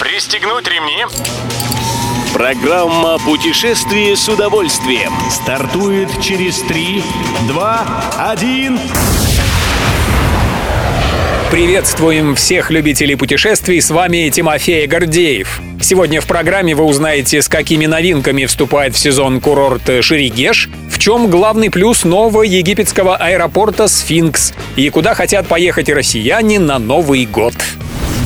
Пристегнуть ремни. Программа «Путешествие с удовольствием». Стартует через 3, 2, 1. Приветствуем всех любителей путешествий, с вами Тимофей Гордеев. Сегодня в программе вы узнаете, с какими новинками вступает в сезон курорт Шерегеш, в чем главный плюс нового египетского аэропорта «Сфинкс» и куда хотят поехать россияне на Новый год.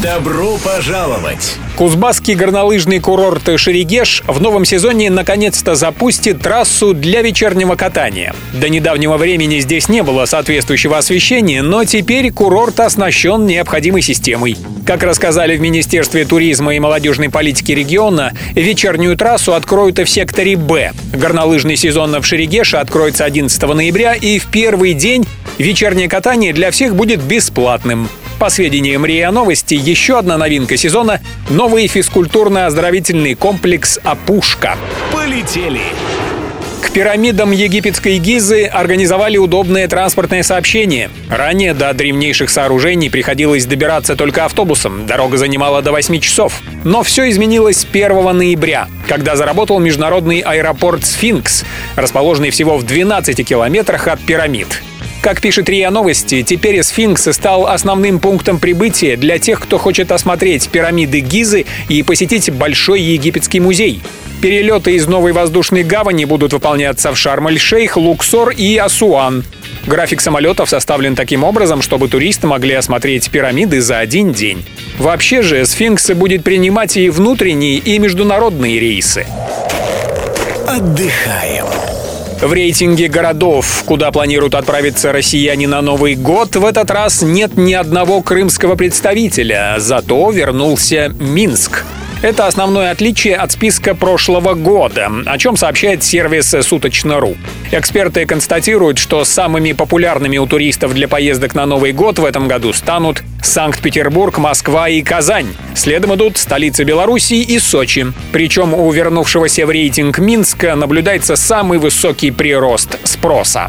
Добро пожаловать! Кузбасский горнолыжный курорт Шерегеш в новом сезоне наконец-то запустит трассу для вечернего катания. До недавнего времени здесь не было соответствующего освещения, но теперь курорт оснащен необходимой системой. Как рассказали в Министерстве туризма и молодежной политики региона, вечернюю трассу откроют и в секторе «Б». Горнолыжный сезон в Шерегеше откроется 11 ноября, и в первый день вечернее катание для всех будет бесплатным. По сведениям РИА Новости, еще одна новинка сезона — новый физкультурно-оздоровительный комплекс «Опушка». Полетели! К пирамидам египетской Гизы организовали удобное транспортное сообщение. Ранее до древнейших сооружений приходилось добираться только автобусом. Дорога занимала до 8 часов. Но все изменилось 1 ноября, когда заработал международный аэропорт «Сфинкс», расположенный всего в 12 километрах от пирамид. Как пишет РИА Новости, теперь сфинкс стал основным пунктом прибытия для тех, кто хочет осмотреть пирамиды Гизы и посетить Большой египетский музей. Перелеты из новой воздушной гавани будут выполняться в Шарм-эль-Шейх, Луксор и Асуан. График самолетов составлен таким образом, чтобы туристы могли осмотреть пирамиды за один день. Вообще же сфинкс будет принимать и внутренние, и международные рейсы. Отдыхаем. В рейтинге городов, куда планируют отправиться россияне на Новый год, в этот раз нет ни одного крымского представителя, зато вернулся Минск. Это основное отличие от списка прошлого года, о чем сообщает сервис «Суточно.ру». Эксперты констатируют, что самыми популярными у туристов для поездок на Новый год в этом году станут Санкт-Петербург, Москва и Казань. Следом идут столицы Беларуси и Сочи. Причем у вернувшегося в рейтинг Минска наблюдается самый высокий прирост спроса.